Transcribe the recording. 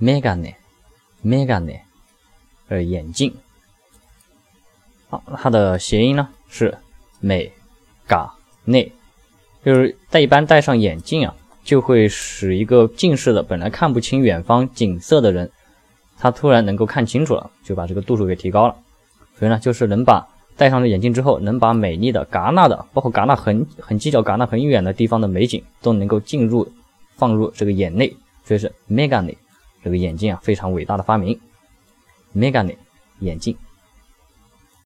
megane，megane，呃，眼镜。好，它的谐音呢是美嘎内，就是戴一般戴上眼镜啊，就会使一个近视的本来看不清远方景色的人，他突然能够看清楚了，就把这个度数给提高了。所以呢，就是能把戴上了眼镜之后，能把美丽的戛纳的，包括戛纳很很犄角戛纳很远的地方的美景，都能够进入放入这个眼内。所以是 megane 这个眼镜啊，非常伟大的发明。megane 眼镜。